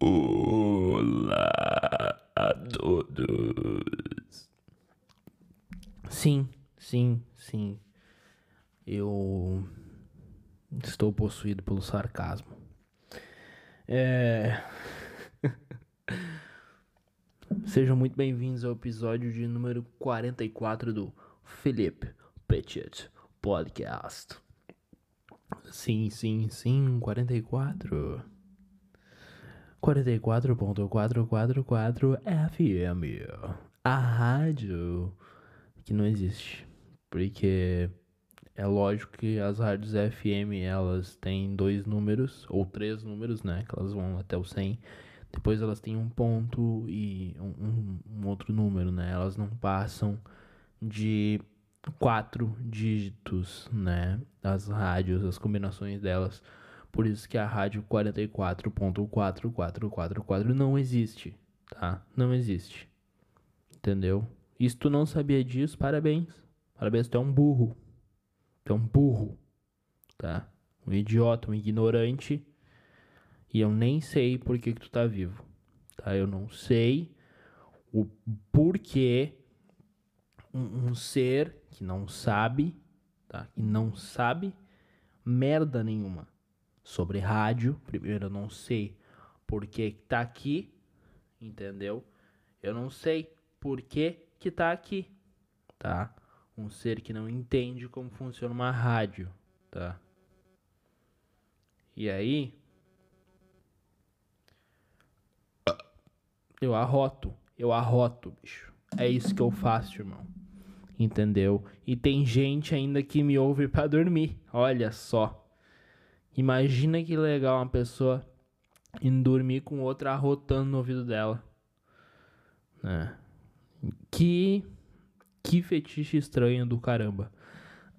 Olá a todos. Sim, sim, sim. Eu estou possuído pelo sarcasmo. É. Sejam muito bem-vindos ao episódio de número 44 do Felipe Petit Podcast. Sim, sim, sim, 44. 44.444 FM. A rádio que não existe. Porque é lógico que as rádios FM elas têm dois números, ou três números, né? Que elas vão até o 100. Depois elas têm um ponto e um, um, um outro número, né? Elas não passam de quatro dígitos, né? As rádios, as combinações delas. Por isso que a rádio 44.4444 não existe, tá? Não existe. Entendeu? E se tu não sabia disso, parabéns. Parabéns, tu é um burro. Tu é um burro, tá? Um idiota, um ignorante. E eu nem sei por que, que tu tá vivo, tá? Eu não sei o porquê um, um ser que não sabe, tá? Que não sabe merda nenhuma sobre rádio. Primeiro, eu não sei por que tá aqui, entendeu? Eu não sei por que que tá aqui, tá? Um ser que não entende como funciona uma rádio, tá? E aí, eu arroto, eu arroto, bicho. É isso que eu faço, irmão. Entendeu? E tem gente ainda que me ouve para dormir. Olha só. Imagina que legal uma pessoa indo dormir com outra arrotando no ouvido dela. É. Que que fetiche estranho do caramba.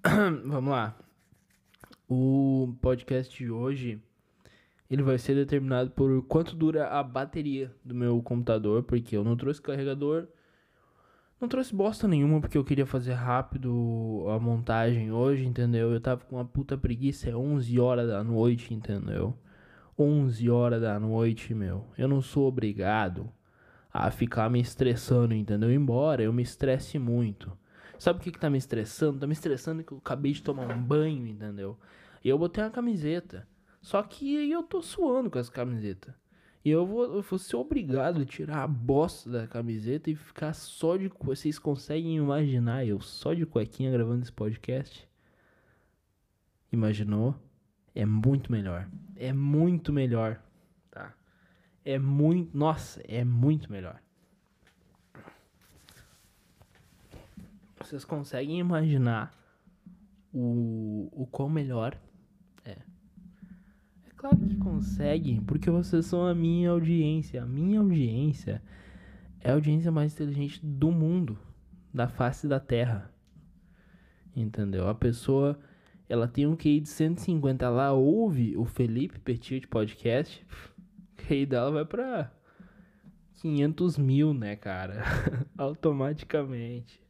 Vamos lá. O podcast de hoje ele vai ser determinado por quanto dura a bateria do meu computador, porque eu não trouxe carregador, não trouxe bosta nenhuma, porque eu queria fazer rápido a montagem hoje, entendeu? Eu tava com uma puta preguiça, é 11 horas da noite, entendeu? 11 horas da noite, meu. Eu não sou obrigado a ficar me estressando, entendeu? Embora eu me estresse muito. Sabe o que, que tá me estressando? Tá me estressando que eu acabei de tomar um banho, entendeu? E eu botei uma camiseta. Só que eu tô suando com essa camiseta. E eu vou, eu vou ser obrigado a tirar a bosta da camiseta e ficar só de. Vocês conseguem imaginar eu só de cuequinha gravando esse podcast? Imaginou? É muito melhor. É muito melhor. Tá? É muito. Nossa, é muito melhor. Vocês conseguem imaginar o, o quão melhor Claro que conseguem, porque vocês são a minha audiência. A minha audiência é a audiência mais inteligente do mundo, da face da Terra. Entendeu? A pessoa, ela tem um QI de 150, ela ouve o Felipe Petit podcast, o QI dela vai pra 500 mil, né, cara? Automaticamente.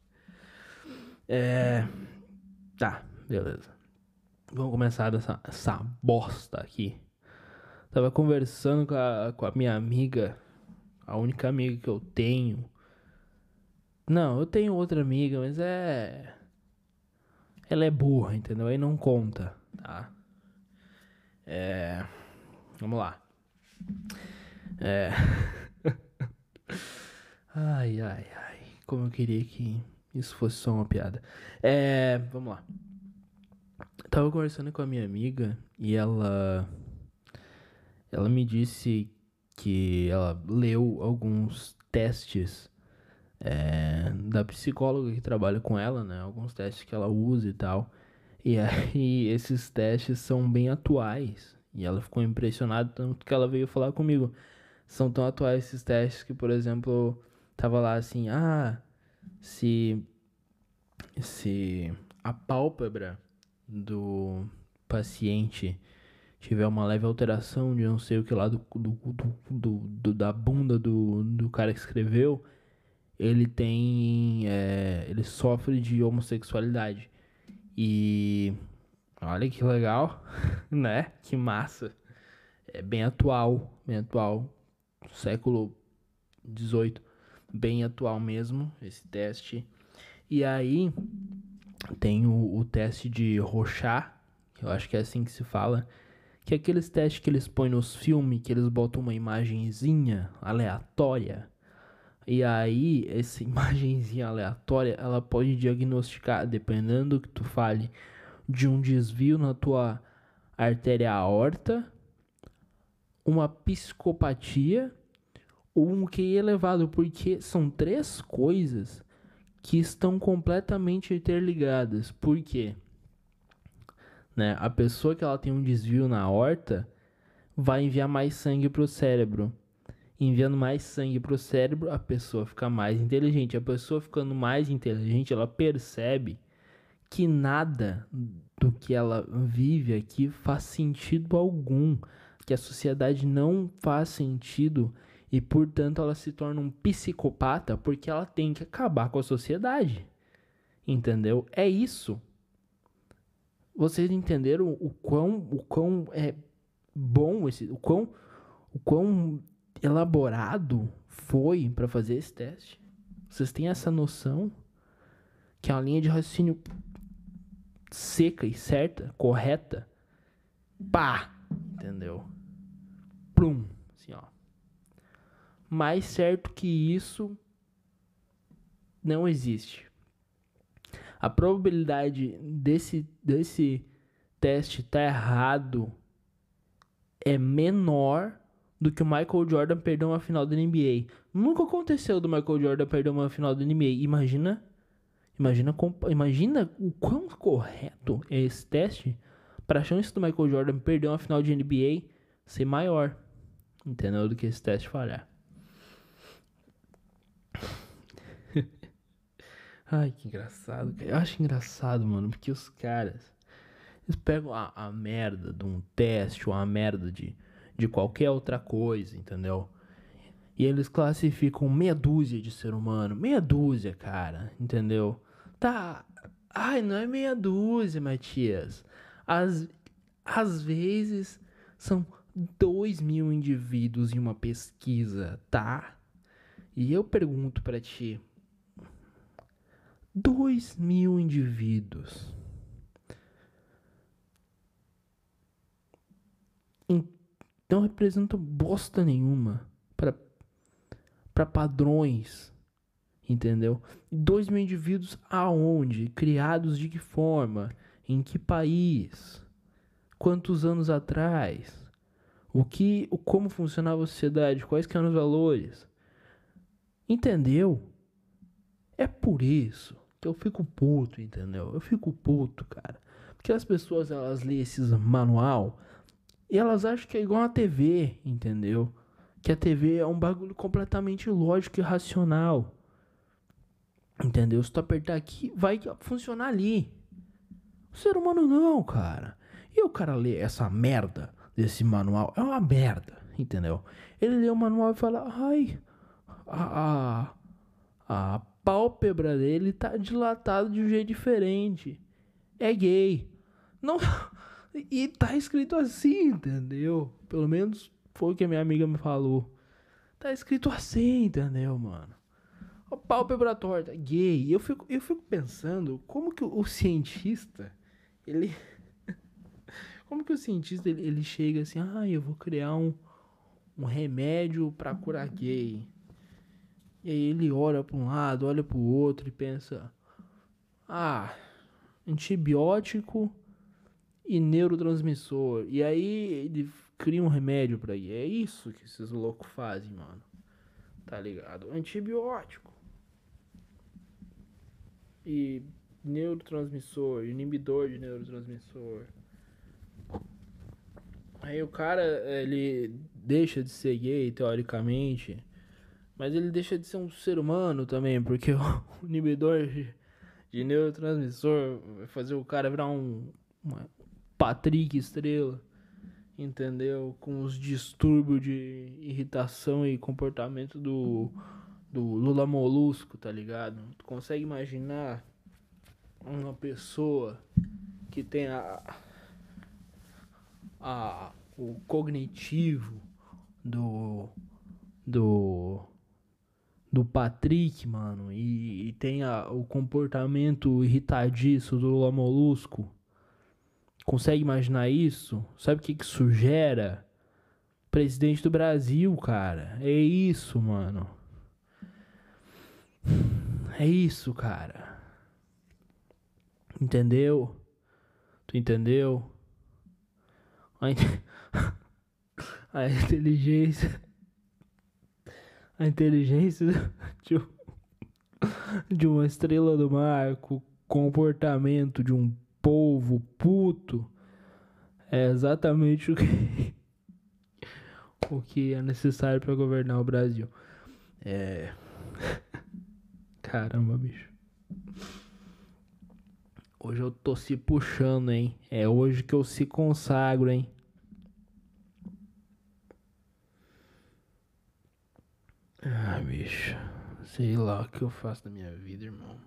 É. Tá, beleza. Vamos começar dessa essa bosta aqui. Tava conversando com a, com a minha amiga, a única amiga que eu tenho. Não, eu tenho outra amiga, mas é. Ela é burra, entendeu? Aí não conta, tá? É. Vamos lá. É. ai, ai, ai. Como eu queria que isso fosse só uma piada. É. Vamos lá. Tava conversando com a minha amiga e ela ela me disse que ela leu alguns testes é, da psicóloga que trabalha com ela, né? Alguns testes que ela usa e tal. E aí esses testes são bem atuais. E ela ficou impressionada tanto que ela veio falar comigo. São tão atuais esses testes que, por exemplo, tava lá assim, ah, se se a pálpebra do paciente tiver uma leve alteração de não sei o que lá do, do, do, do da bunda do, do cara que escreveu, ele tem. É, ele sofre de homossexualidade. E. Olha que legal, né? Que massa. É bem atual, bem atual. século XVIII, bem atual mesmo, esse teste. E aí tem o, o teste de que eu acho que é assim que se fala, que é aqueles testes que eles põem nos filmes, que eles botam uma imagenzinha aleatória. E aí, essa imagenzinha aleatória, ela pode diagnosticar, dependendo do que tu fale, de um desvio na tua artéria aorta, uma psicopatia ou um QI elevado, porque são três coisas que estão completamente interligadas. Por quê? Né? A pessoa que ela tem um desvio na aorta vai enviar mais sangue para o cérebro. Enviando mais sangue para o cérebro, a pessoa fica mais inteligente. A pessoa ficando mais inteligente, ela percebe que nada do que ela vive aqui faz sentido algum, que a sociedade não faz sentido e portanto ela se torna um psicopata porque ela tem que acabar com a sociedade. Entendeu? É isso. Vocês entenderam o quão, o quão é bom esse, o quão, o quão elaborado foi para fazer esse teste? Vocês têm essa noção que é uma linha de raciocínio seca e certa, correta, pá, entendeu? Plum, assim, ó. Mais certo que isso não existe. A probabilidade desse, desse teste estar tá errado é menor do que o Michael Jordan perder uma final da NBA. Nunca aconteceu do Michael Jordan perder uma final da NBA. Imagina Imagina, imagina o quão correto é esse teste para a chance do Michael Jordan perder uma final de NBA ser maior. Entendeu? Do que esse teste falhar. Ai, que engraçado. Eu acho engraçado, mano, porque os caras eles pegam a, a merda de um teste ou a merda de, de qualquer outra coisa, entendeu? E eles classificam meia dúzia de ser humano. Meia dúzia, cara, entendeu? Tá. Ai, não é meia dúzia, Matias. Às, às vezes são dois mil indivíduos em uma pesquisa, tá? E eu pergunto para ti: dois mil indivíduos. Não representam bosta nenhuma para padrões entendeu? Dois mil indivíduos aonde? Criados de que forma? Em que país? Quantos anos atrás? O que, o como funcionava a sociedade? Quais eram os valores? Entendeu? É por isso que eu fico puto, entendeu? Eu fico puto, cara. Porque as pessoas elas lêem esses manual e elas acham que é igual a TV, entendeu? Que a TV é um bagulho completamente lógico e racional. Entendeu? Se tu apertar aqui, vai funcionar ali. O ser humano não, cara. E o cara lê essa merda desse manual, é uma merda, entendeu? Ele lê o manual e fala, ai, a, a, a pálpebra dele tá dilatada de um jeito diferente. É gay. Não. E tá escrito assim, entendeu? Pelo menos foi o que a minha amiga me falou. Tá escrito assim, entendeu, mano? O pálpebra torta, gay. Eu fico, eu fico pensando como que o, cientista, ele. como que o cientista ele, ele chega assim, ah, eu vou criar um, um remédio para curar gay. E aí ele olha para um lado, olha para o outro e pensa: ah, antibiótico e neurotransmissor. E aí ele cria um remédio para gay. É isso que esses loucos fazem, mano. Tá ligado? Antibiótico e neurotransmissor, inibidor de neurotransmissor. Aí o cara, ele deixa de ser gay, teoricamente, mas ele deixa de ser um ser humano também, porque o inibidor de, neurotransmissor vai fazer o cara virar um uma Patrick Estrela, entendeu? Com os distúrbios de irritação e comportamento do do Lula Molusco, tá ligado? Tu consegue imaginar uma pessoa que tem a, a o cognitivo do do do Patrick, mano, e, e tem a, o comportamento irritadiço do Lula Molusco. Consegue imaginar isso? Sabe o que, que isso gera? Presidente do Brasil, cara. É isso, mano. É isso, cara. Entendeu? Tu entendeu? A, in... a inteligência. A inteligência de, um... de uma estrela do mar, com comportamento de um povo puto, é exatamente o que o que é necessário para governar o Brasil. É. Caramba, bicho. Hoje eu tô se puxando, hein? É hoje que eu se consagro, hein? Ah, bicho. Sei lá o que eu faço da minha vida, irmão.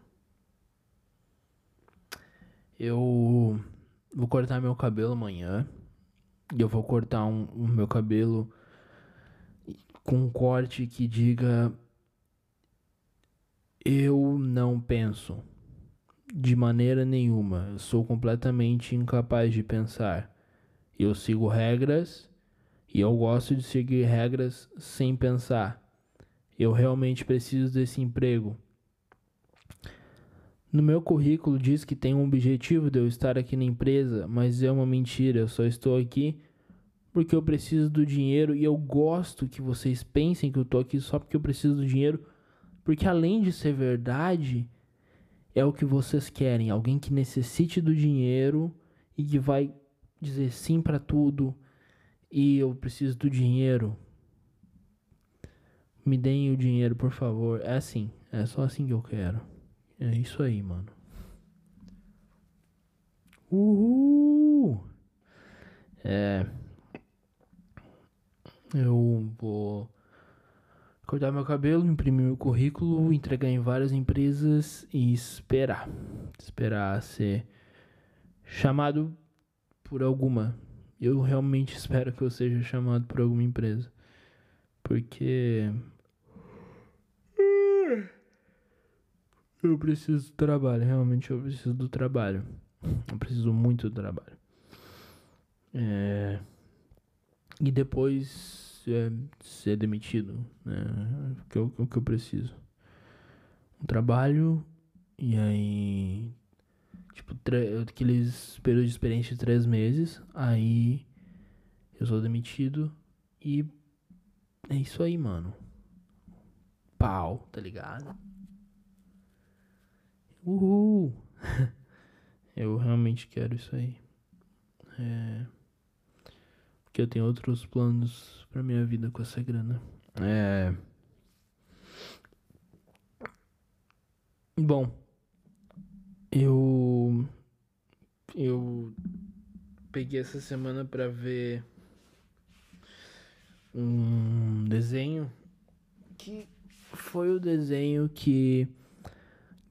Eu vou cortar meu cabelo amanhã. E eu vou cortar um, o meu cabelo com um corte que diga: Eu não penso. De maneira nenhuma. Eu sou completamente incapaz de pensar. Eu sigo regras e eu gosto de seguir regras sem pensar. Eu realmente preciso desse emprego. No meu currículo diz que tem um objetivo de eu estar aqui na empresa, mas é uma mentira. Eu só estou aqui porque eu preciso do dinheiro e eu gosto que vocês pensem que eu estou aqui só porque eu preciso do dinheiro, porque além de ser verdade, é o que vocês querem, alguém que necessite do dinheiro e que vai dizer sim para tudo e eu preciso do dinheiro. Me deem o dinheiro, por favor. É assim, é só assim que eu quero. É isso aí, mano. Uhul! É. Eu vou cortar meu cabelo, imprimir meu currículo, entregar em várias empresas e esperar. Esperar ser chamado por alguma. Eu realmente espero que eu seja chamado por alguma empresa. Porque. Eu preciso do trabalho, realmente eu preciso do trabalho. Eu preciso muito do trabalho. É... E depois é, ser demitido, né? Que é o, que eu preciso. Um trabalho e aí tipo aqueles períodos de experiência de três meses, aí eu sou demitido e é isso aí, mano. Pau, tá ligado? Uhul! eu realmente quero isso aí. É que eu tenho outros planos pra minha vida com essa grana. É. Bom, eu. Eu peguei essa semana pra ver um desenho que foi o desenho que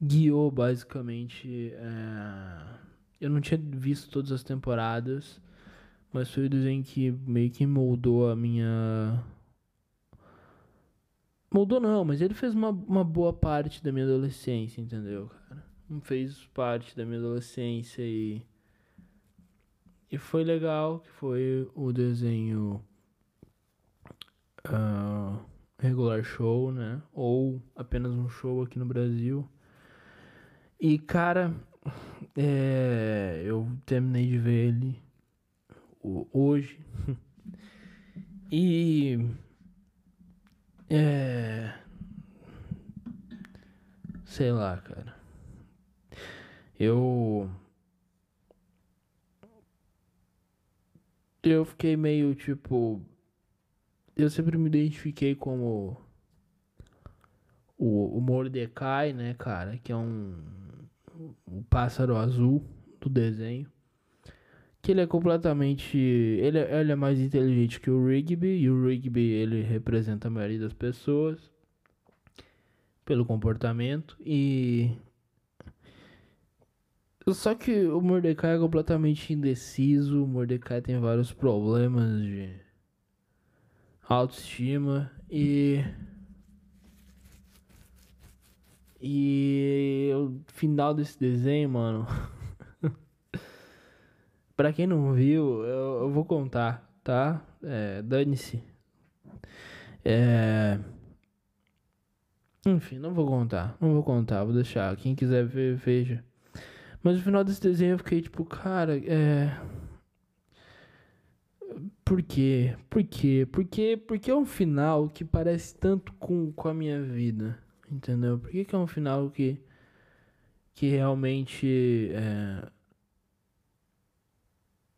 guiou basicamente. É... Eu não tinha visto todas as temporadas. Mas foi o desenho que meio que moldou a minha. Moldou não, mas ele fez uma, uma boa parte da minha adolescência, entendeu, cara? Fez parte da minha adolescência e. E foi legal, que foi o desenho. Uh, regular show, né? Ou apenas um show aqui no Brasil. E, cara, é, eu terminei de ver ele hoje. e é sei lá, cara. Eu eu fiquei meio tipo eu sempre me identifiquei como o, o Mordecai, né, cara, que é um, um pássaro azul do desenho que ele é completamente. Ele, é, ele é mais inteligente que o Rigby, e o Rigby ele representa a maioria das pessoas pelo comportamento e. Só que o Mordecai é completamente indeciso, o Mordecai tem vários problemas de. autoestima e. E o final desse desenho, mano. pra quem não viu, eu, eu vou contar, tá? É, Dane-se. É. Enfim, não vou contar. Não vou contar, vou deixar. Quem quiser ver, veja. Mas no final desse desenho eu fiquei tipo, cara, é. Por quê? Por quê? Porque, porque é um final que parece tanto com, com a minha vida. Entendeu? Por que, que é um final que. Que realmente. É,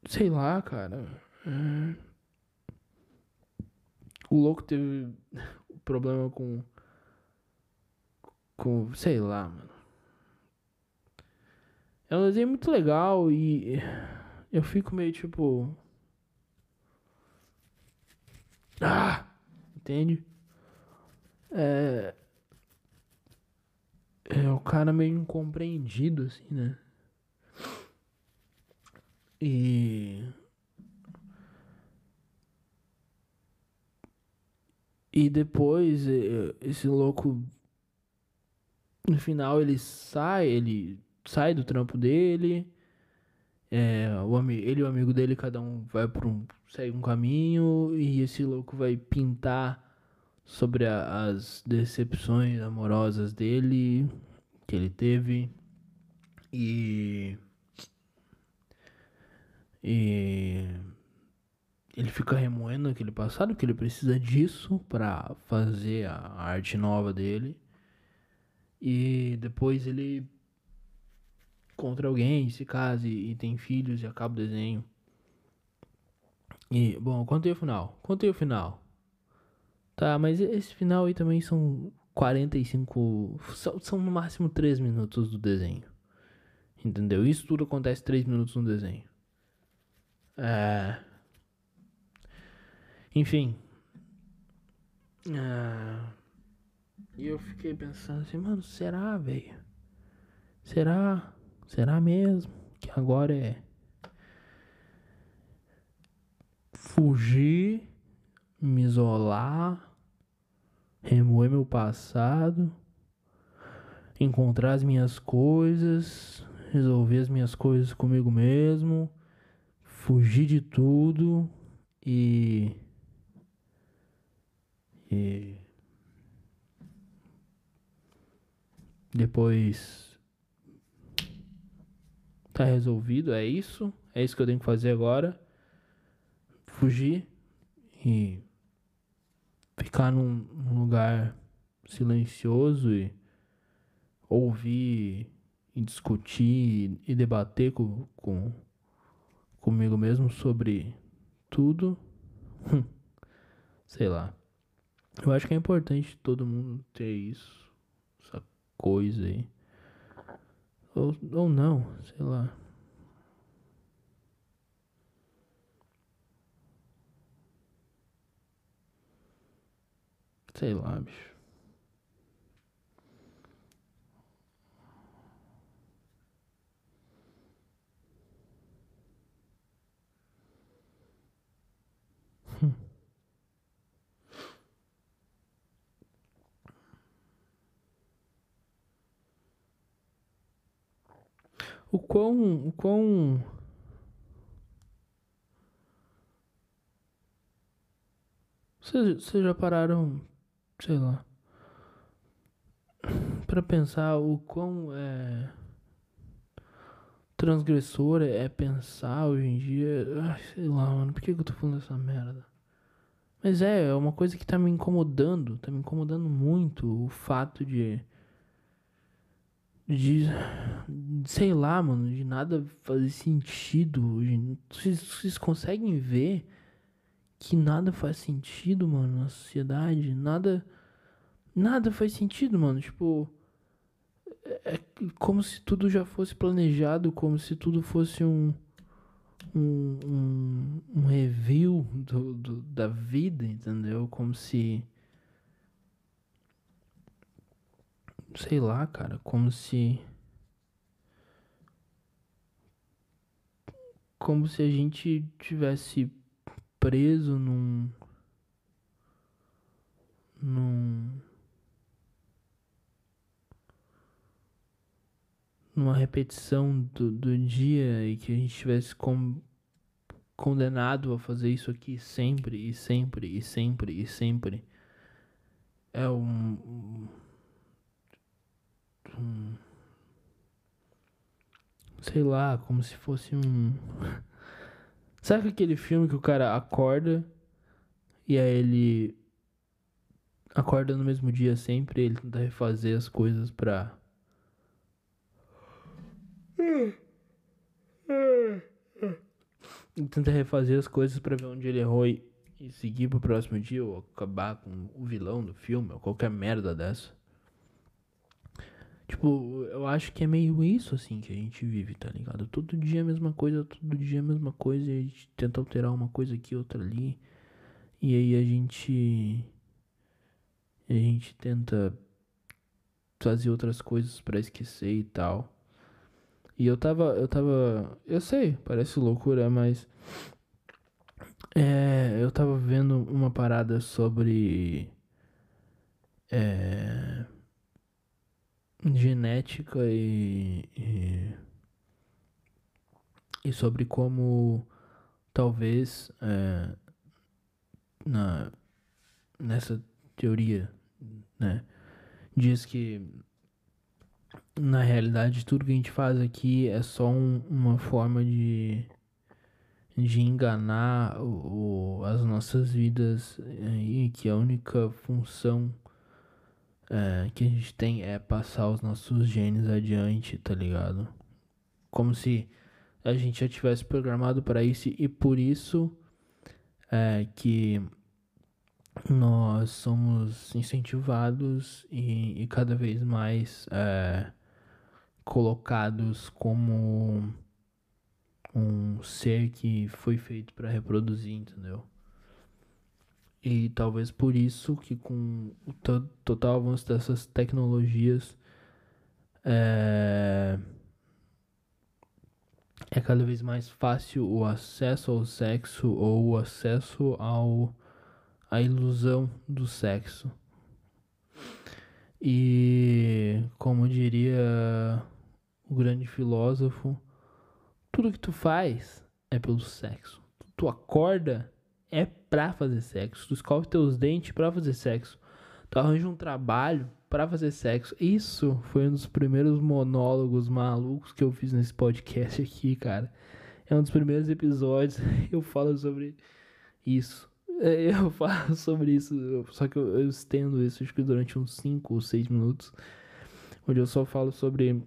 sei lá, cara. É, o louco teve problema com. Com. Sei lá, mano. É um desenho muito legal e. Eu fico meio tipo. Ah! Entende? É. É o cara meio incompreendido, assim, né? E. E depois, esse louco. No final, ele sai, ele sai do trampo dele. É, o, ele e o amigo dele, cada um vai por um. segue um caminho. E esse louco vai pintar sobre a, as decepções amorosas dele. Que ele teve. E. E. Ele fica remoendo aquele passado, que ele precisa disso para fazer a arte nova dele. E depois ele contra alguém, se case e tem filhos e acaba o desenho. E, bom, contei o final. Contei o final. Tá, mas esse final aí também são 45. São, são no máximo 3 minutos do desenho. Entendeu? Isso tudo acontece 3 minutos no desenho. É. Enfim. É... E eu fiquei pensando assim, mano, será, velho? Será? Será mesmo que agora é fugir, me isolar, remover meu passado, encontrar as minhas coisas, resolver as minhas coisas comigo mesmo, fugir de tudo e e depois Tá resolvido, é isso. É isso que eu tenho que fazer agora. Fugir e ficar num, lugar silencioso e ouvir e discutir e debater com, com comigo mesmo sobre tudo. Sei lá. Eu acho que é importante todo mundo ter isso, essa coisa aí. Ou, ou não, sei lá. Sei lá, bicho. o quão, o quão vocês já pararam, sei lá, para pensar o quão é transgressor é pensar hoje em dia. Ai, sei lá, mano, por que, que eu tô falando essa merda? Mas é, é uma coisa que tá me incomodando, tá me incomodando muito o fato de de sei lá, mano, de nada fazer sentido. Vocês, vocês conseguem ver que nada faz sentido, mano, na sociedade? Nada nada faz sentido, mano. Tipo, é, é como se tudo já fosse planejado, como se tudo fosse um um, um, um review do, do, da vida, entendeu? Como se sei lá, cara, como se como se a gente tivesse preso num. num. numa repetição do, do dia e que a gente tivesse com, condenado a fazer isso aqui sempre e sempre e sempre e sempre é um, um sei lá como se fosse um Sabe aquele filme que o cara acorda e aí ele acorda no mesmo dia sempre, ele tenta refazer as coisas pra ele tenta refazer as coisas para ver onde ele errou e, e seguir pro próximo dia ou acabar com o vilão do filme ou qualquer merda dessa. Tipo, eu acho que é meio isso assim que a gente vive, tá ligado? Todo dia a mesma coisa, todo dia a mesma coisa, e a gente tenta alterar uma coisa aqui, outra ali. E aí a gente. A gente tenta fazer outras coisas para esquecer e tal. E eu tava. Eu tava. Eu sei, parece loucura, mas. É, eu tava vendo uma parada sobre. É genética e, e, e sobre como talvez é, na, nessa teoria né, diz que na realidade tudo que a gente faz aqui é só um, uma forma de de enganar o, o, as nossas vidas é, e que a única função é, que a gente tem é passar os nossos genes adiante, tá ligado? Como se a gente já tivesse programado para isso e por isso é que nós somos incentivados e, e cada vez mais é, colocados como um ser que foi feito para reproduzir, entendeu? E talvez por isso que com o total avanço dessas tecnologias é, é cada vez mais fácil o acesso ao sexo ou o acesso ao a ilusão do sexo. E como diria o grande filósofo, tudo que tu faz é pelo sexo. Tu acorda é pra fazer sexo. Tu escove teus dentes pra fazer sexo. Tu arranja um trabalho pra fazer sexo. Isso foi um dos primeiros monólogos malucos que eu fiz nesse podcast aqui, cara. É um dos primeiros episódios. Eu falo sobre isso. É, eu falo sobre isso, só que eu, estendo isso acho que durante uns 5 ou 6 minutos. Onde eu só falo sobre.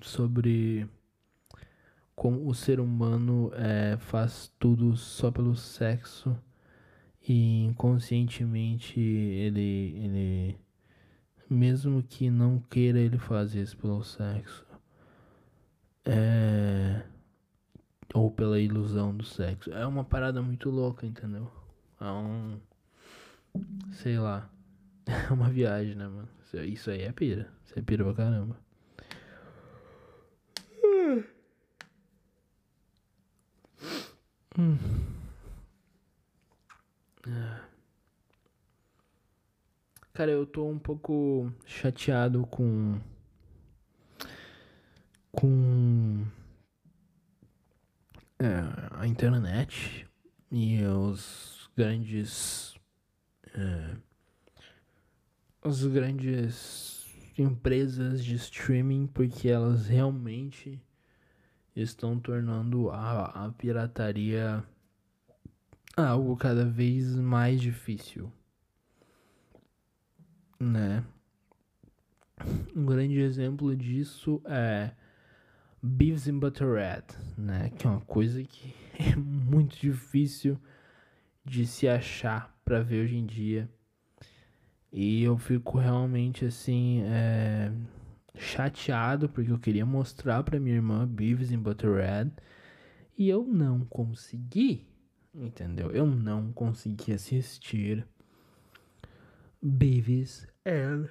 Sobre como o ser humano é, faz tudo só pelo sexo e inconscientemente ele, ele mesmo que não queira ele faz isso pelo sexo. É, ou pela ilusão do sexo. É uma parada muito louca entendeu? É um sei lá. É uma viagem né mano? Isso aí é pira. Isso é pira pra caramba Hum. Cara, eu tô um pouco chateado com. com. É, a internet e os grandes. É, as grandes empresas de streaming, porque elas realmente estão tornando a, a pirataria algo cada vez mais difícil, né? Um grande exemplo disso é Beavis and Butterhead, né? Que é uma coisa que é muito difícil de se achar para ver hoje em dia. E eu fico realmente assim, é, chateado porque eu queria mostrar para minha irmã Beavis and Butterhead e eu não consegui, entendeu? Eu não consegui assistir Beavis and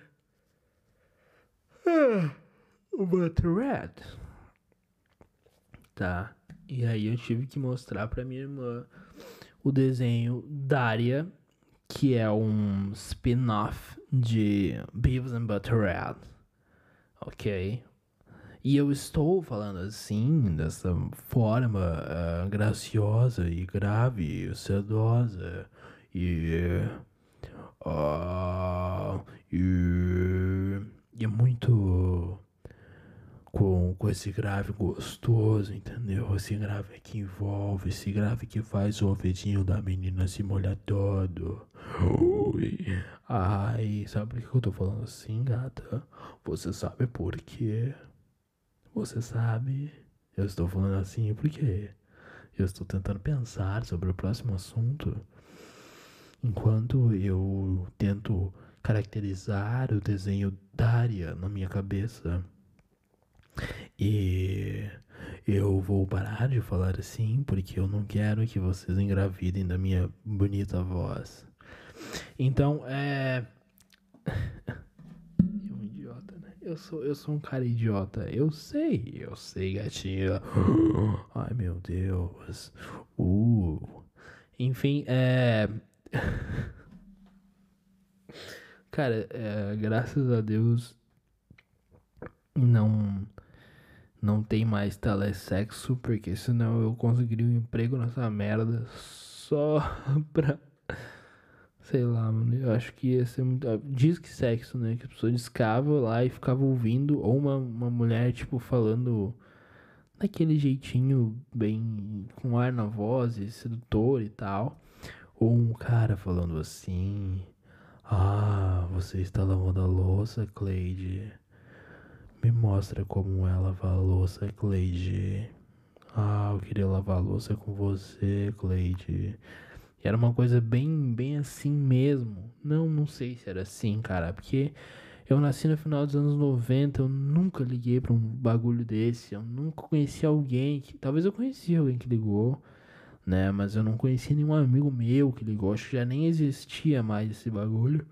Butterhead. Tá? E aí eu tive que mostrar para minha irmã o desenho Daria, que é um spin-off de Beavis and Butterhead ok? E eu estou falando assim, dessa forma uh, graciosa e grave, sedosa e, uh, e, e é muito com, com esse grave gostoso, entendeu? Esse grave que envolve, esse grave que faz o ouvidinho da menina se molhar todo. Ui. Ai, sabe por que eu tô falando assim, gata? Você sabe por quê? Você sabe? Eu estou falando assim porque eu estou tentando pensar sobre o próximo assunto enquanto eu tento caracterizar o desenho Daria na minha cabeça. E eu vou parar de falar assim porque eu não quero que vocês engravidem da minha bonita voz. Então, é. um idiota, né? Eu sou, eu sou um cara idiota. Eu sei, eu sei, gatinha. Ai, meu Deus. Uh. Enfim, é. Cara, é, graças a Deus não não tem mais telesexo, porque senão eu conseguiria um emprego nessa merda só pra. Sei lá, mano. Eu acho que ia ser muito. Diz que sexo, né? Que a pessoa discava lá e ficava ouvindo, ou uma, uma mulher, tipo, falando daquele jeitinho bem. com ar na voz, e sedutor e tal. Ou um cara falando assim. Ah, você está lavando a louça, Cleide. Me mostra como é lavar a louça, Cleide. Ah, eu queria lavar a louça com você, Cleide. Era uma coisa bem, bem assim mesmo. Não, não sei se era assim, cara, porque eu nasci no final dos anos 90, eu nunca liguei para um bagulho desse, eu nunca conheci alguém que, talvez eu conhecia alguém que ligou, né, mas eu não conheci nenhum amigo meu que ligou, acho que já nem existia mais esse bagulho.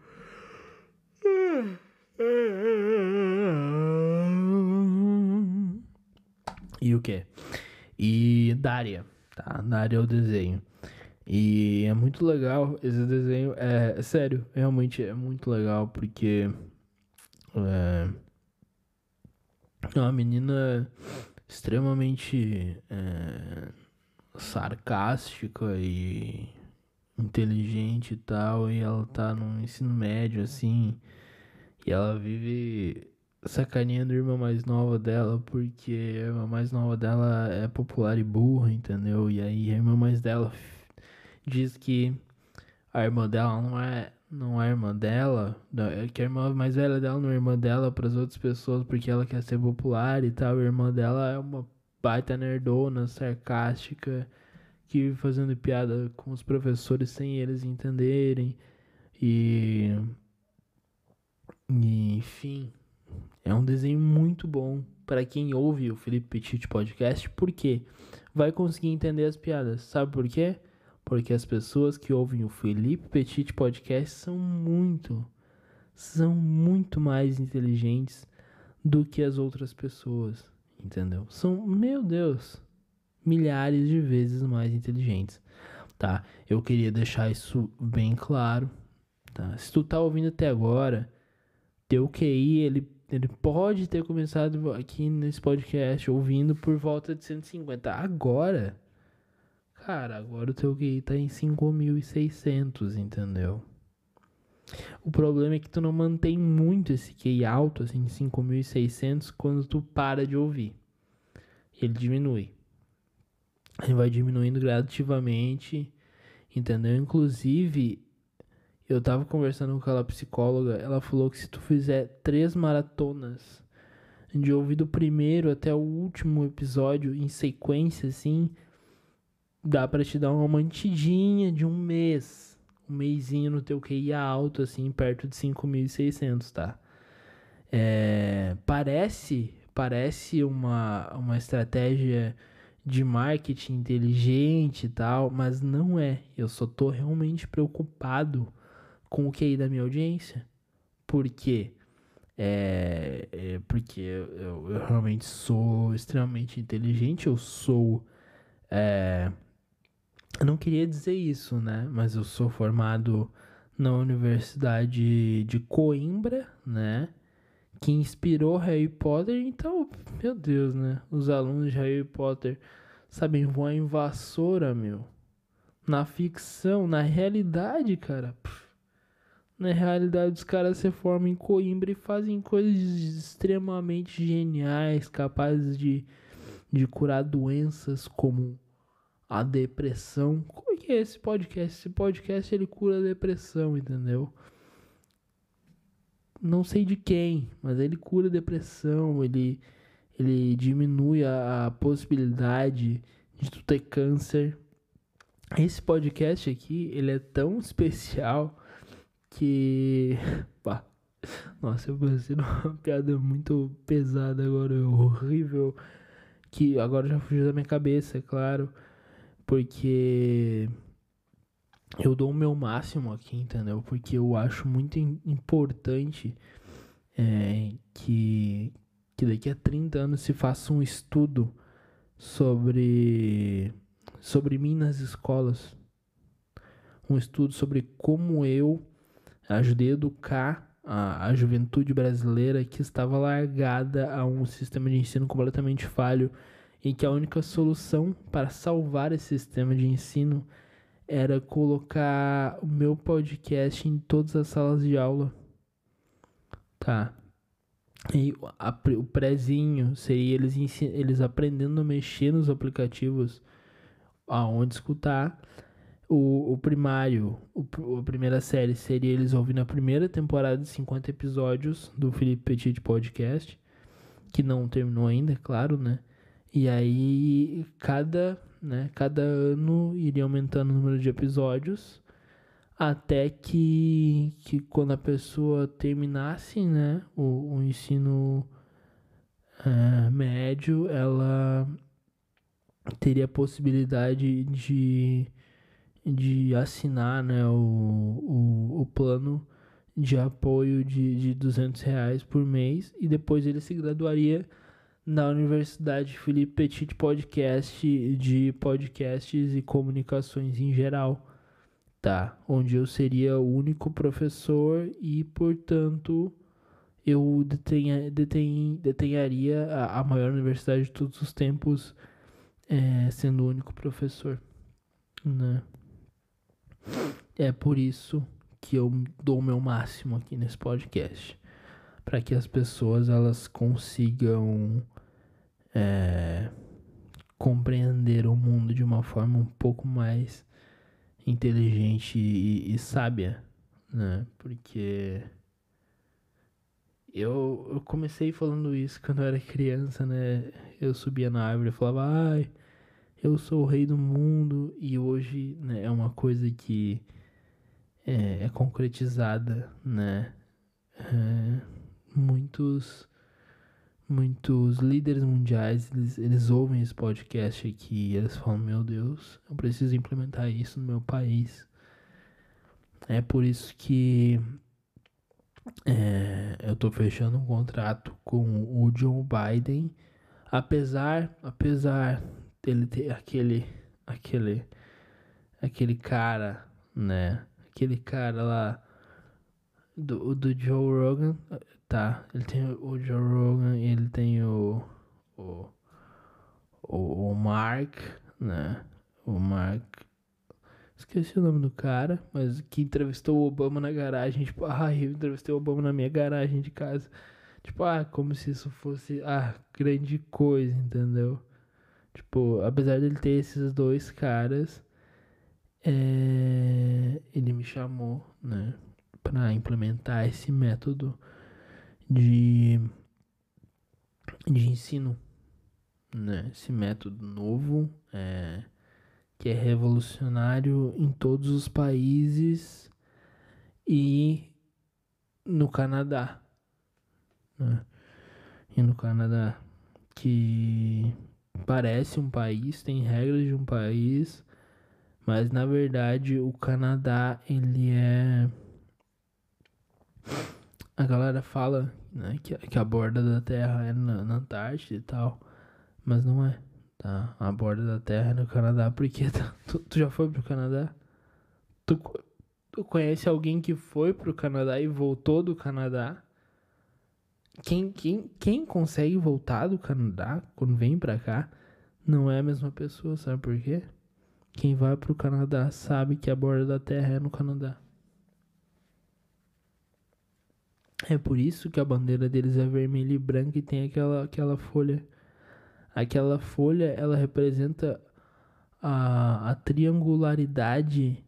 E o que? E Daria, tá? Daria é o desenho. E é muito legal esse desenho. É, é sério, realmente é muito legal porque é, é uma menina extremamente é, sarcástica e inteligente e tal. E ela tá no ensino médio assim. E ela vive sacaninhando a irmã mais nova dela, porque a irmã mais nova dela é popular e burra, entendeu? E aí a irmã mais dela diz que a irmã dela não é não é irmã dela, é que a irmã mais velha dela não é irmã dela para as outras pessoas porque ela quer ser popular e tal. A irmã dela é uma baita nerdona, sarcástica, que vive fazendo piada com os professores sem eles entenderem. E, e enfim, é um desenho muito bom para quem ouve o Felipe Petit Podcast, porque vai conseguir entender as piadas. Sabe por quê? Porque as pessoas que ouvem o Felipe Petit Podcast são muito, são muito mais inteligentes do que as outras pessoas, entendeu? São, meu Deus, milhares de vezes mais inteligentes, tá? Eu queria deixar isso bem claro, tá? Se tu tá ouvindo até agora, teu QI, ele, ele pode ter começado aqui nesse podcast ouvindo por volta de 150. Agora Cara, agora o teu QI tá em 5.600, entendeu? O problema é que tu não mantém muito esse QI alto, assim, 5.600, quando tu para de ouvir. Ele diminui. Ele vai diminuindo gradativamente, entendeu? Inclusive, eu tava conversando com aquela psicóloga, ela falou que se tu fizer três maratonas de ouvir do primeiro até o último episódio em sequência, assim, dá para te dar uma mantidinha de um mês. Um mêsinho no teu QI alto, assim, perto de 5.600, tá? É, parece, parece uma, uma estratégia de marketing inteligente e tal, mas não é. Eu só tô realmente preocupado com o QI da minha audiência. Por quê? É, é porque eu, eu, realmente sou extremamente inteligente, eu sou é, eu não queria dizer isso, né? Mas eu sou formado na Universidade de Coimbra, né? que inspirou Harry Potter, então, meu Deus, né? Os alunos de Harry Potter sabem voar em vassoura, meu. Na ficção, na realidade, cara. Pff, na realidade, os caras se formam em Coimbra e fazem coisas extremamente geniais, capazes de, de curar doenças como a depressão. Como é que é esse podcast? Esse podcast ele cura a depressão, entendeu? Não sei de quem, mas ele cura a depressão, ele, ele diminui a, a possibilidade de tu ter câncer. Esse podcast aqui, ele é tão especial que. Pá. Nossa, eu pensei numa piada muito pesada agora, horrível. Que agora já fugiu da minha cabeça, é claro porque eu dou o meu máximo aqui, entendeu? Porque eu acho muito importante é, que, que daqui a 30 anos se faça um estudo sobre, sobre mim nas escolas. Um estudo sobre como eu ajudei a educar a, a juventude brasileira que estava largada a um sistema de ensino completamente falho e que a única solução para salvar esse sistema de ensino era colocar o meu podcast em todas as salas de aula. Tá. E a, o prézinho seria eles, eles aprendendo a mexer nos aplicativos aonde escutar. O, o primário, o, a primeira série seria eles ouvindo a primeira temporada de 50 episódios do Felipe Petit Podcast, que não terminou ainda, é claro, né? E aí cada, né, cada ano iria aumentando o número de episódios até que, que quando a pessoa terminasse, né, o, o ensino é, médio, ela teria a possibilidade de, de assinar, né, o, o, o plano de apoio de, de 200 reais por mês e depois ele se graduaria na Universidade Felipe Petit Podcast de podcasts e comunicações em geral, tá? Onde eu seria o único professor e, portanto, eu detenha, deten, detenharia a, a, maior universidade de todos os tempos, é, sendo o único professor, né? É por isso que eu dou o meu máximo aqui nesse podcast para que as pessoas elas consigam é, compreender o mundo de uma forma um pouco mais inteligente e, e sábia, né? Porque eu, eu comecei falando isso quando eu era criança, né? Eu subia na árvore e falava, ai, eu sou o rei do mundo, e hoje né, é uma coisa que é, é concretizada, né? É, muitos muitos líderes mundiais, eles, eles ouvem esse podcast aqui e eles falam, meu Deus, eu preciso implementar isso no meu país. É por isso que é, eu tô fechando um contrato com o Joe Biden, apesar, apesar dele ter aquele, aquele, aquele cara, né, aquele cara lá do, do Joe Rogan, Tá, ele tem o Joe Rogan e ele tem o, o, o, o Mark, né? O Mark. Esqueci o nome do cara, mas que entrevistou o Obama na garagem. Tipo, ah, eu entrevistei o Obama na minha garagem de casa. Tipo, ah, como se isso fosse, ah, grande coisa, entendeu? Tipo, apesar dele ter esses dois caras, é... ele me chamou, né, pra implementar esse método de, de ensino, né? Esse método novo é, que é revolucionário em todos os países e no Canadá, né? E no Canadá que parece um país, tem regras de um país, mas na verdade o Canadá ele é a galera fala né, que, que a borda da Terra é na, na Antártida e tal, mas não é, tá? A borda da Terra é no Canadá, porque tu, tu já foi pro Canadá? Tu, tu conhece alguém que foi pro Canadá e voltou do Canadá? Quem, quem, quem consegue voltar do Canadá quando vem pra cá não é a mesma pessoa, sabe por quê? Quem vai pro Canadá sabe que a borda da terra é no Canadá. É por isso que a bandeira deles é vermelha e branca e tem aquela, aquela folha. Aquela folha, ela representa a, a triangularidade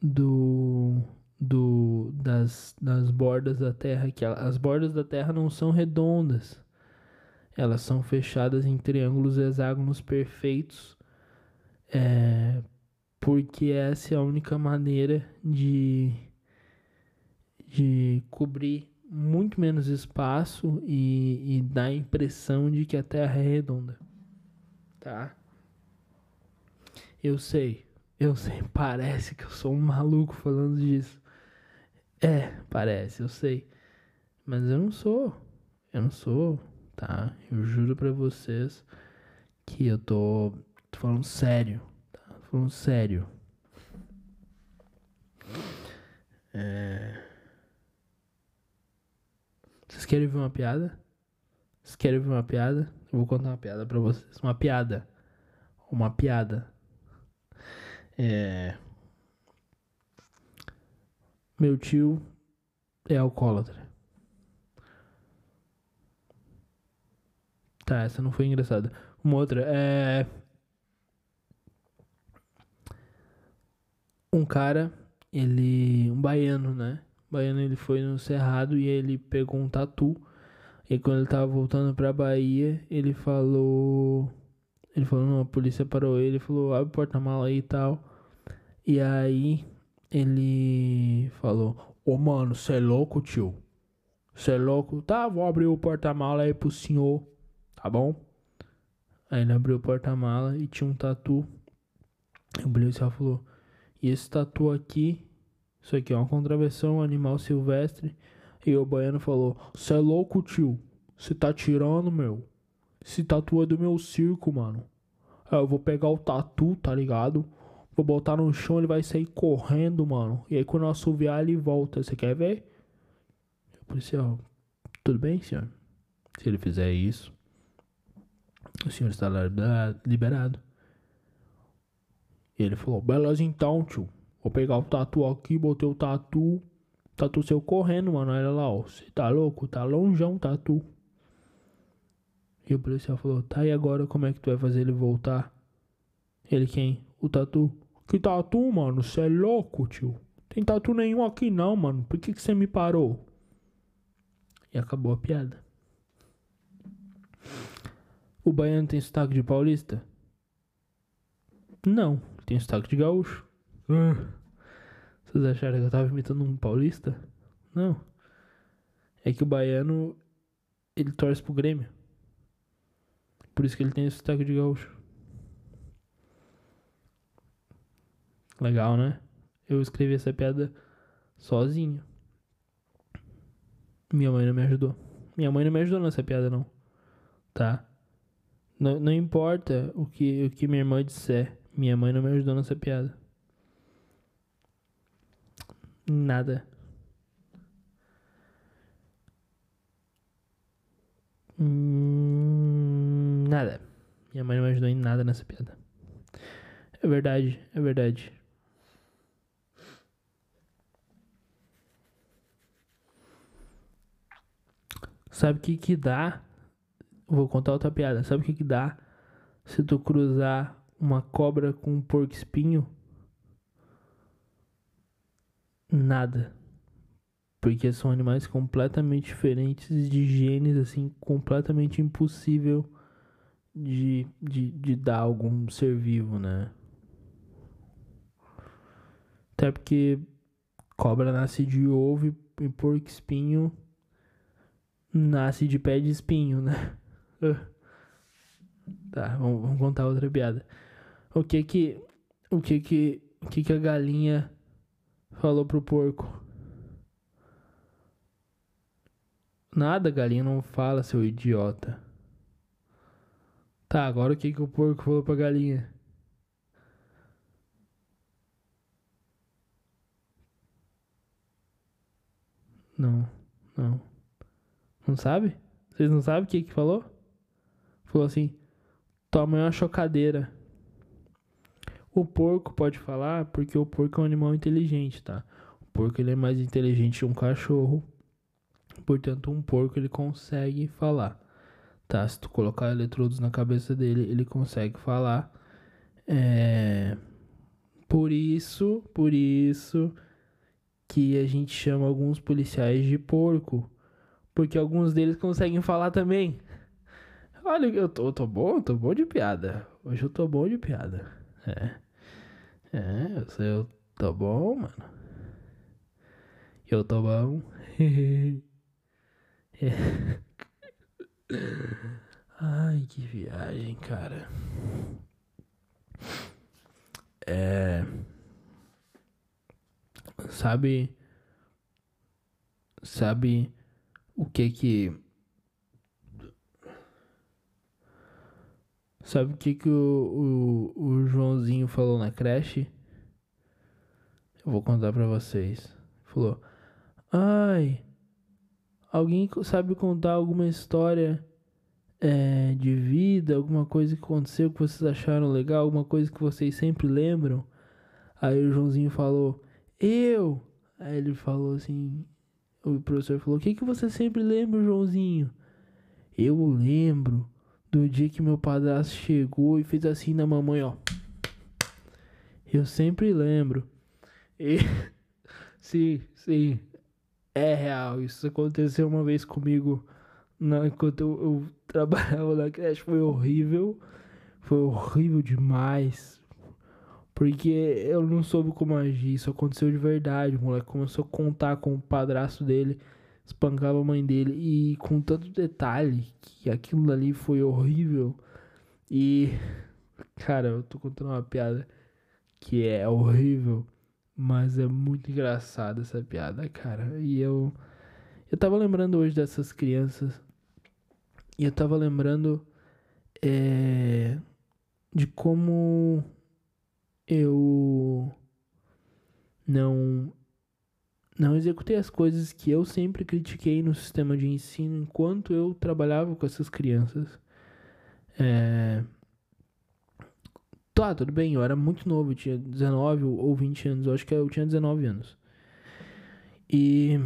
do, do das, das bordas da Terra. Que as bordas da Terra não são redondas. Elas são fechadas em triângulos hexágonos perfeitos. É, porque essa é a única maneira de de cobrir muito menos espaço e, e dar a impressão de que a Terra é redonda. Tá? Eu sei, eu sei, parece que eu sou um maluco falando disso. É, parece, eu sei. Mas eu não sou. Eu não sou, tá? Eu juro pra vocês que eu tô, tô falando sério. Tá? Tô falando sério. É. Vocês querem ver uma piada? Vocês querem ver uma piada? Eu vou contar uma piada pra vocês. Uma piada. Uma piada. É. Meu tio é alcoólatra. Tá, essa não foi engraçada. Uma outra é. Um cara, ele. Um baiano, né? baiano ele foi no Cerrado e ele pegou um tatu. E quando ele tava voltando pra Bahia, ele falou. Ele falou, não, a polícia parou ele, falou, abre o porta-mala aí e tal. E aí ele falou, ô oh, mano, cê é louco, tio? Cê é louco? Tá, vou abrir o porta-mala aí pro senhor, tá bom? Aí ele abriu o porta-mala e tinha um tatu. O policial falou, e esse tatu aqui isso aqui é uma contravenção animal silvestre. E o baiano falou: Cê é louco, tio? Você tá tirando, meu? Esse tatu é do meu circo, mano. É, eu vou pegar o tatu, tá ligado? Vou botar no chão, ele vai sair correndo, mano. E aí quando eu assoviar, ele volta. Você quer ver? O policial, tudo bem, senhor? Se ele fizer isso, o senhor está liberado. E ele falou, beleza então, tio. Vou pegar o tatu aqui, botei o tatu. Tatu seu correndo, mano. Olha lá, ó. Você tá louco? Tá longeão o tatu. E o policial falou: Tá, e agora como é que tu vai fazer ele voltar? Ele quem? O tatu. Que tatu, mano? Você é louco, tio? Tem tatu nenhum aqui não, mano. Por que você me parou? E acabou a piada. O baiano tem sotaque de paulista? Não, tem sotaque de gaúcho. Vocês acharam que eu tava imitando um paulista? Não. É que o baiano, ele torce pro Grêmio. Por isso que ele tem esse sotaque de gaúcho. Legal, né? Eu escrevi essa piada sozinho. Minha mãe não me ajudou. Minha mãe não me ajudou nessa piada, não. Tá? Não, não importa o que, o que minha irmã disser. Minha mãe não me ajudou nessa piada. Nada. Hum, nada. Minha mãe não me ajudou em nada nessa piada. É verdade, é verdade. Sabe o que que dá? Vou contar outra piada. Sabe o que que dá se tu cruzar uma cobra com um porco espinho? nada. Porque são animais completamente diferentes, de genes, assim, completamente impossível de, de, de dar algum ser vivo, né? Até porque cobra nasce de ovo e porco espinho nasce de pé de espinho, né? tá, vamos, vamos, contar outra piada. O que que o que que o que que a galinha Falou pro porco. Nada, galinha não fala, seu idiota. Tá, agora o que, que o porco falou pra galinha? Não, não. Não sabe? Vocês não sabem o que que falou? Falou assim: tua mãe é uma chocadeira. O porco pode falar porque o porco é um animal inteligente, tá? O porco ele é mais inteligente que um cachorro. Portanto, um porco ele consegue falar. Tá? Se tu colocar eletrodos na cabeça dele, ele consegue falar. É... Por isso, por isso que a gente chama alguns policiais de porco. Porque alguns deles conseguem falar também. Olha, eu tô, eu tô bom, tô bom de piada. Hoje eu tô bom de piada. É. É, eu sei, eu tô bom, mano. Eu tô bom. é. Ai, que viagem, cara. É. Sabe. Sabe o que que. Sabe o que que o, o, o Joãozinho falou na creche? Eu vou contar pra vocês. Falou: Ai, alguém sabe contar alguma história é, de vida, alguma coisa que aconteceu que vocês acharam legal, alguma coisa que vocês sempre lembram? Aí o Joãozinho falou: Eu. Aí ele falou assim: O professor falou: O que, que você sempre lembra, Joãozinho? Eu lembro do dia que meu padrasto chegou e fez assim na mamãe, ó. Eu sempre lembro. E... sim, sim. É real. Isso aconteceu uma vez comigo na, enquanto eu, eu trabalhava na creche. Foi horrível. Foi horrível demais. Porque eu não soube como agir. Isso aconteceu de verdade. O moleque começou a contar com o padrasto dele. Espancava a mãe dele. E com tanto detalhe que aquilo ali foi horrível. E. Cara, eu tô contando uma piada que é horrível. Mas é muito engraçada essa piada, cara. E eu. Eu tava lembrando hoje dessas crianças. E eu tava lembrando. É, de como eu não não executei as coisas que eu sempre critiquei no sistema de ensino enquanto eu trabalhava com essas crianças. É... Tá, tudo bem, eu era muito novo, eu tinha 19 ou 20 anos, eu acho que eu tinha 19 anos. E.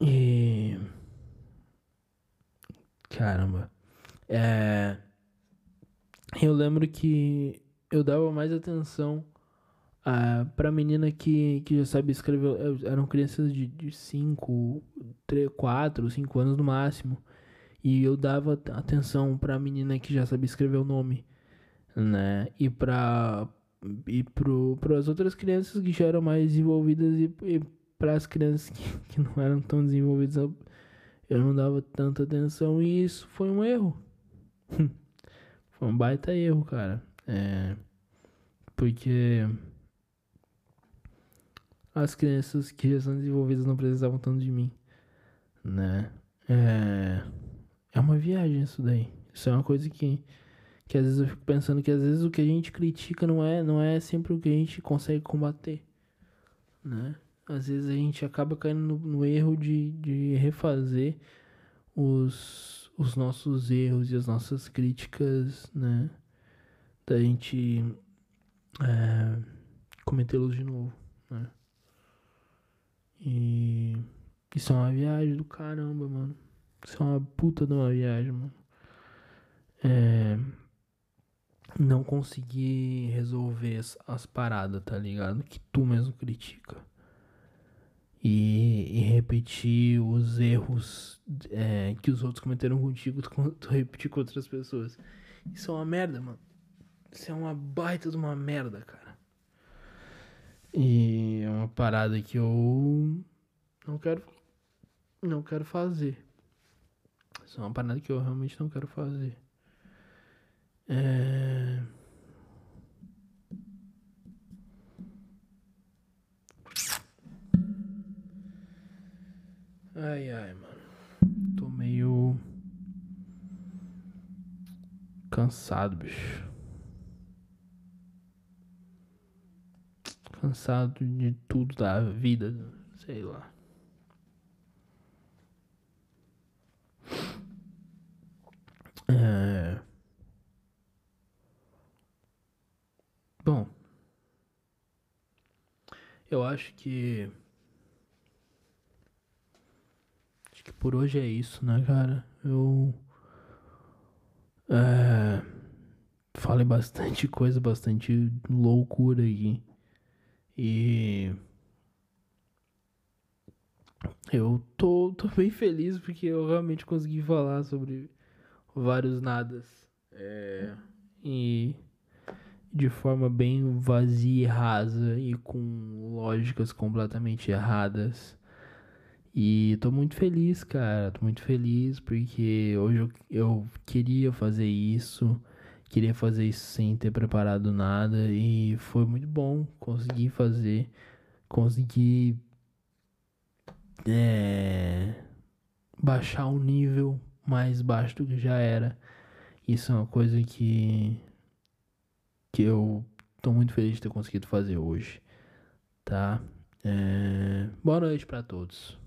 E. Caramba. É. Eu lembro que eu dava mais atenção uh, pra menina que, que já sabia escrever. Eram crianças de 5, 4, 5 anos no máximo. E eu dava atenção pra menina que já sabia escrever o nome, né? E pra. E pro, as outras crianças que já eram mais desenvolvidas e, e para as crianças que, que não eram tão desenvolvidas, eu não dava tanta atenção e isso foi um erro. foi um baita erro, cara. É, porque as crianças que já são desenvolvidas não precisavam tanto de mim, né? É, é uma viagem isso daí. Isso é uma coisa que, que às vezes eu fico pensando que às vezes o que a gente critica não é, não é sempre o que a gente consegue combater, né? Às vezes a gente acaba caindo no, no erro de, de refazer os, os nossos erros e as nossas críticas, né? Da gente é, cometê-los de novo, né? E isso é uma viagem do caramba, mano. Isso é uma puta de uma viagem, mano. É, não conseguir resolver as, as paradas, tá ligado? Que tu mesmo critica. E, e repetir os erros é, que os outros cometeram contigo, tu, tu repetir com outras pessoas. Isso é uma merda, mano. Isso é uma baita de uma merda, cara. E é uma parada que eu não quero não quero fazer. Isso é uma parada que eu realmente não quero fazer. É... Ai, ai, mano. Tô meio cansado, bicho. Cansado de tudo da vida, sei lá. É... Bom, eu acho que. Acho que por hoje é isso, né, cara? Eu. É... Falei bastante coisa, bastante loucura aqui. E. Eu tô, tô bem feliz porque eu realmente consegui falar sobre vários nadas. É, e de forma bem vazia e rasa e com lógicas completamente erradas. E tô muito feliz, cara. Tô muito feliz porque hoje eu, eu queria fazer isso. Queria fazer isso sem ter preparado nada. E foi muito bom conseguir fazer. Conseguir. É, baixar o nível mais baixo do que já era. Isso é uma coisa que que eu tô muito feliz de ter conseguido fazer hoje, tá? É... Boa noite para todos.